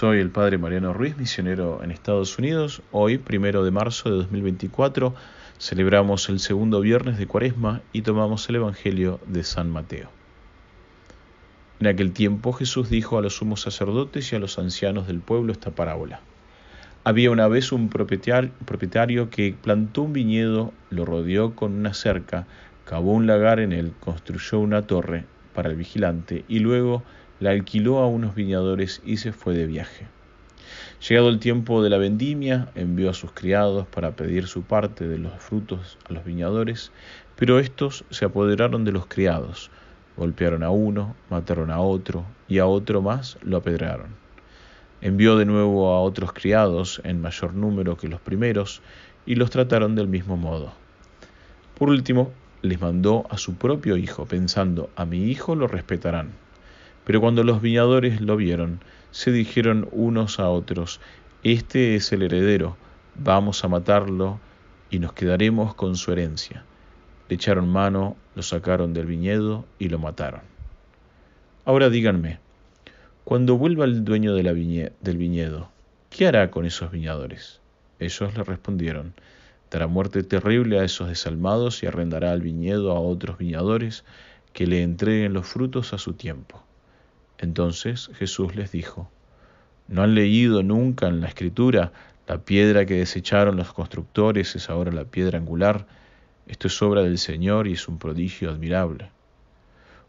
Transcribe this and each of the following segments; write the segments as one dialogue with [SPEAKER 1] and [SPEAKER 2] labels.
[SPEAKER 1] Soy el Padre Mariano Ruiz, misionero en Estados Unidos. Hoy, primero de marzo de 2024, celebramos el segundo viernes de Cuaresma y tomamos el Evangelio de San Mateo. En aquel tiempo Jesús dijo a los sumos sacerdotes y a los ancianos del pueblo esta parábola. Había una vez un propietario que plantó un viñedo, lo rodeó con una cerca, cavó un lagar en él, construyó una torre para el vigilante y luego la alquiló a unos viñadores y se fue de viaje. Llegado el tiempo de la vendimia, envió a sus criados para pedir su parte de los frutos a los viñadores, pero estos se apoderaron de los criados, golpearon a uno, mataron a otro y a otro más lo apedrearon. Envió de nuevo a otros criados en mayor número que los primeros y los trataron del mismo modo. Por último, les mandó a su propio hijo, pensando, a mi hijo lo respetarán. Pero cuando los viñadores lo vieron, se dijeron unos a otros, Este es el heredero, vamos a matarlo y nos quedaremos con su herencia. Le echaron mano, lo sacaron del viñedo y lo mataron. Ahora díganme, cuando vuelva el dueño de la del viñedo, ¿qué hará con esos viñadores? Ellos le respondieron, dará muerte terrible a esos desalmados y arrendará el viñedo a otros viñadores que le entreguen los frutos a su tiempo. Entonces Jesús les dijo, ¿no han leído nunca en la escritura la piedra que desecharon los constructores es ahora la piedra angular? Esto es obra del Señor y es un prodigio admirable.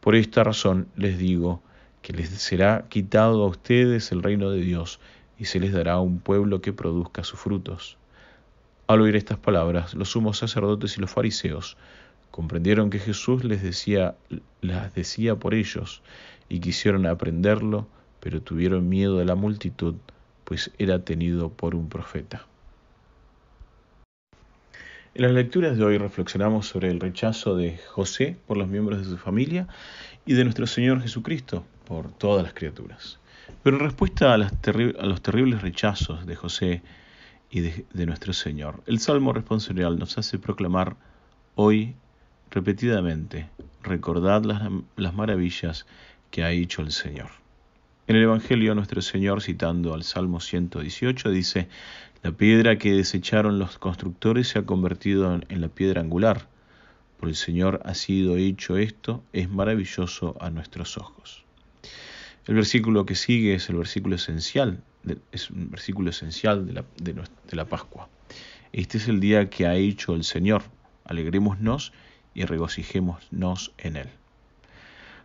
[SPEAKER 1] Por esta razón les digo que les será quitado a ustedes el reino de Dios y se les dará un pueblo que produzca sus frutos. Al oír estas palabras, los sumos sacerdotes y los fariseos comprendieron que Jesús les decía, las decía por ellos y quisieron aprenderlo, pero tuvieron miedo de la multitud, pues era tenido por un profeta. En las lecturas de hoy reflexionamos sobre el rechazo de José por los miembros de su familia y de nuestro Señor Jesucristo por todas las criaturas. Pero en respuesta a, los terribles rechazos de José y de, de, nuestro Señor, el Salmo responsorial nos hace proclamar hoy repetidamente, recordad las, las maravillas que ha hecho el Señor. En el Evangelio nuestro Señor, citando al Salmo 118, dice, La piedra que desecharon los constructores se ha convertido en la piedra angular. Por el Señor ha sido hecho esto, es maravilloso a nuestros ojos. El versículo que sigue es el versículo esencial, es versículo esencial de la, de la Pascua. Este es el día que ha hecho el Señor. Alegrémonos y regocijémonos en él.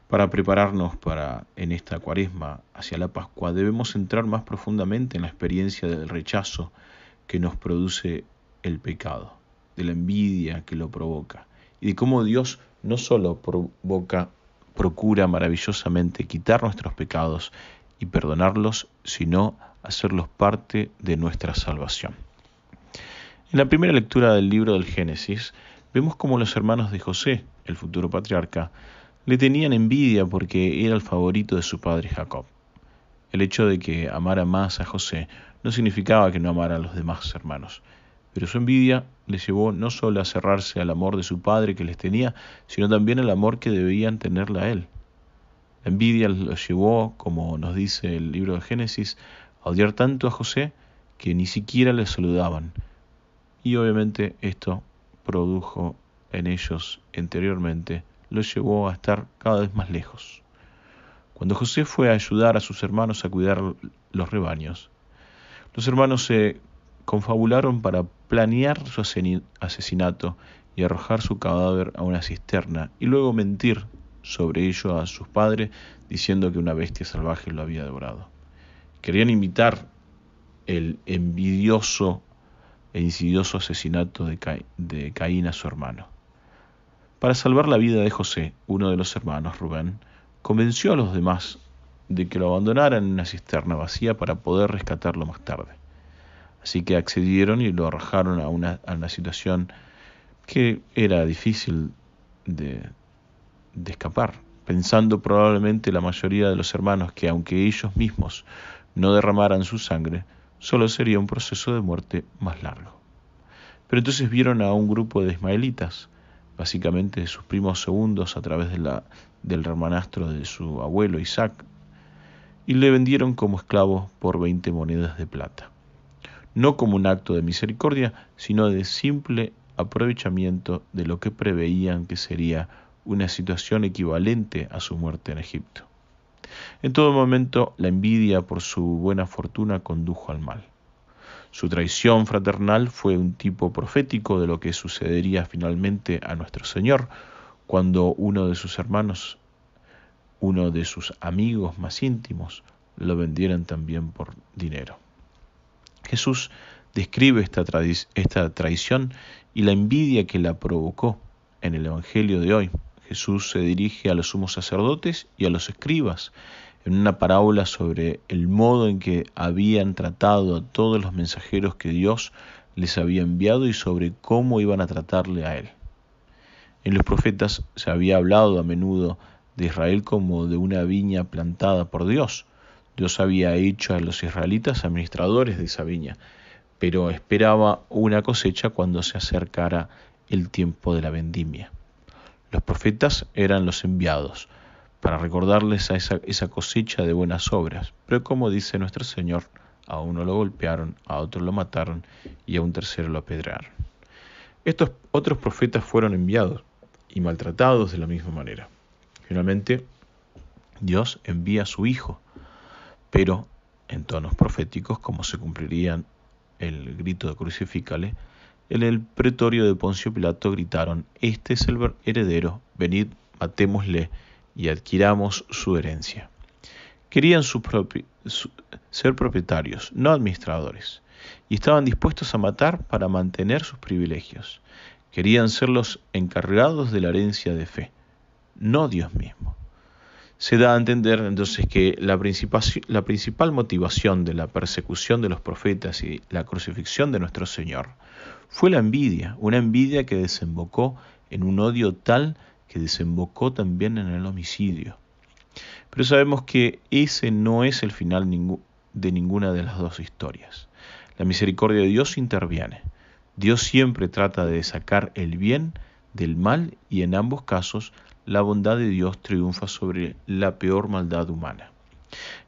[SPEAKER 1] Para prepararnos para en esta cuaresma hacia la Pascua debemos entrar más profundamente en la experiencia del rechazo que nos produce el pecado, de la envidia que lo provoca y de cómo Dios no solo provoca, procura maravillosamente quitar nuestros pecados y perdonarlos, sino hacerlos parte de nuestra salvación. En la primera lectura del libro del Génesis, vemos cómo los hermanos de José, el futuro patriarca, le tenían envidia porque era el favorito de su padre Jacob. El hecho de que amara más a José no significaba que no amara a los demás hermanos, pero su envidia les llevó no solo a cerrarse al amor de su padre que les tenía, sino también al amor que debían tenerle a él. La envidia los llevó, como nos dice el libro de Génesis, a odiar tanto a José que ni siquiera le saludaban. Y obviamente esto produjo en ellos anteriormente los llevó a estar cada vez más lejos. Cuando José fue a ayudar a sus hermanos a cuidar los rebaños, los hermanos se confabularon para planear su asesinato y arrojar su cadáver a una cisterna y luego mentir sobre ello a sus padres diciendo que una bestia salvaje lo había devorado. Querían imitar el envidioso e insidioso asesinato de, Caín a su hermano. Para salvar la vida de José, uno de los hermanos, Rubén, convenció a los demás de que lo abandonaran en una cisterna vacía para poder rescatarlo más tarde. Así que accedieron y lo arrojaron a una, situación que era difícil de escapar, pensando probablemente la mayoría de los hermanos que aunque ellos mismos no derramaran su sangre, solo sería un proceso de muerte más largo. Pero entonces vieron a un grupo de ismaelitas, básicamente sus primos segundos a través de del hermanastro de su abuelo Isaac, y le vendieron como esclavo por veinte monedas de plata. No como un acto de misericordia, sino de simple aprovechamiento de lo que preveían que sería una situación equivalente a su muerte en Egipto. En todo momento la envidia por su buena fortuna condujo al mal. Su traición fraternal fue un tipo profético de lo que sucedería finalmente a nuestro Señor cuando uno de sus hermanos, uno de sus amigos más íntimos, lo vendieran también por dinero. Jesús describe esta, esta traición y la envidia que la provocó en el Evangelio de hoy. Jesús se dirige a los sumos sacerdotes y a los escribas en una parábola sobre el modo en que habían tratado a todos los mensajeros que Dios les había enviado y sobre cómo iban a tratarle a él. En los profetas se había hablado a menudo de Israel como de una viña plantada por Dios. Dios había hecho a los israelitas administradores de esa viña, pero esperaba una cosecha cuando se acercara el tiempo de la vendimia. Profetas eran los enviados para recordarles a esa, cosecha de buenas obras. Pero como dice nuestro Señor, a uno lo golpearon, a otro lo mataron y a un tercero lo apedrearon. Estos otros profetas fueron enviados y maltratados de la misma manera. Finalmente, Dios envía a su Hijo, pero en tonos proféticos, como se cumplirían el grito de crucifícale, en el pretorio de Poncio Pilato gritaron, Este es el heredero, venid, matémosle y adquiramos su herencia. Querían ser propietarios, no administradores, y estaban dispuestos a matar para mantener sus privilegios. Querían ser los encargados de la herencia de fe, no Dios mismo. Se da a entender entonces que la principal, motivación de la persecución de los profetas y la crucifixión de nuestro Señor fue la envidia, una envidia que desembocó en un odio tal que desembocó también en el homicidio. Pero sabemos que ese no es el final de ninguna de las dos historias. La misericordia de Dios interviene. Dios siempre trata de sacar el bien del mal y en ambos casos la bondad de Dios triunfa sobre la peor maldad humana.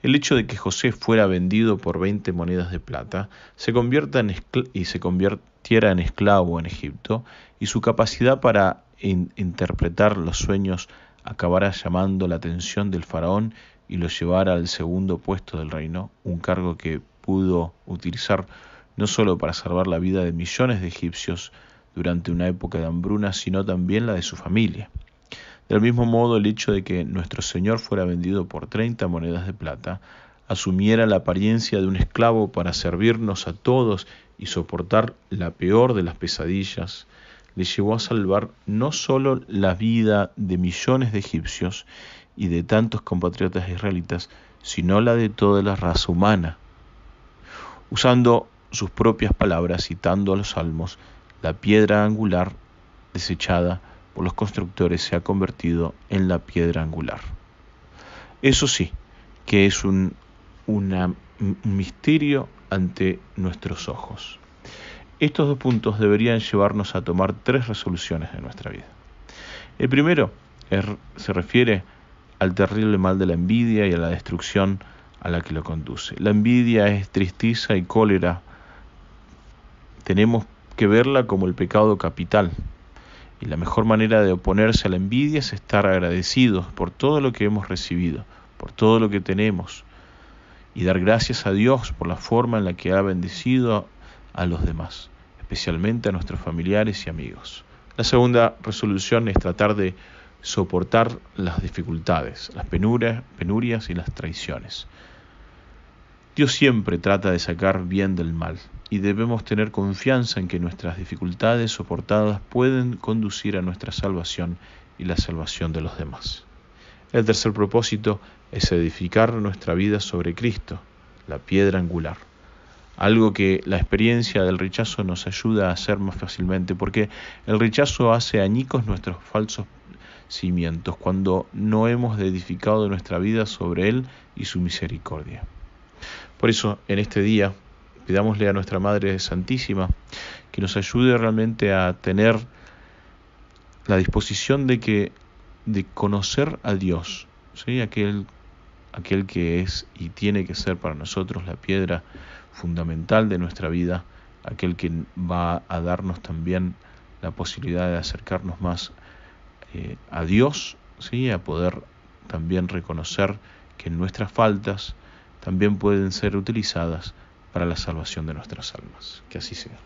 [SPEAKER 1] El hecho de que José fuera vendido por 20 monedas de plata se convierta en y se convirtiera en esclavo en Egipto y su capacidad para interpretar los sueños acabara llamando la atención del faraón y lo llevara al segundo puesto del reino, un cargo que pudo utilizar no solo para salvar la vida de millones de egipcios durante una época de hambruna, sino también la de su familia. Del mismo modo, el hecho de que nuestro Señor fuera vendido por 30 monedas de plata, asumiera la apariencia de un esclavo para servirnos a todos y soportar la peor de las pesadillas, le llevó a salvar no solo la vida de millones de egipcios y de tantos compatriotas israelitas, sino la de toda la raza humana. Usando sus propias palabras, citando a los salmos, la piedra angular desechada por los constructores se ha convertido en la piedra angular. Eso sí, que es un, misterio ante nuestros ojos. Estos dos puntos deberían llevarnos a tomar tres resoluciones en nuestra vida. El primero se refiere al terrible mal de la envidia y a la destrucción a la que lo conduce. La envidia es tristeza y cólera. Tenemos que verla como el pecado capital, y la mejor manera de oponerse a la envidia es estar agradecidos por todo lo que hemos recibido, por todo lo que tenemos, y dar gracias a Dios por la forma en la que ha bendecido a los demás, especialmente a nuestros familiares y amigos. La segunda resolución es tratar de soportar las dificultades, las penurias, y las traiciones. Dios siempre trata de sacar bien del mal y debemos tener confianza en que nuestras dificultades soportadas pueden conducir a nuestra salvación y la salvación de los demás. El tercer propósito es edificar nuestra vida sobre Cristo, la piedra angular. Algo que la experiencia del rechazo nos ayuda a hacer más fácilmente, porque el rechazo hace añicos nuestros falsos cimientos cuando no hemos edificado nuestra vida sobre Él y su misericordia. Por eso, en este día, pidámosle a nuestra Madre Santísima que nos ayude realmente a tener la disposición de que de conocer a Dios, ¿sí? aquel aquel que es y tiene que ser para nosotros la piedra fundamental de nuestra vida, aquel que va a darnos también la posibilidad de acercarnos más eh, a Dios, ¿sí? a poder también reconocer que nuestras faltas también pueden ser utilizadas para la salvación de nuestras almas. Que así sea.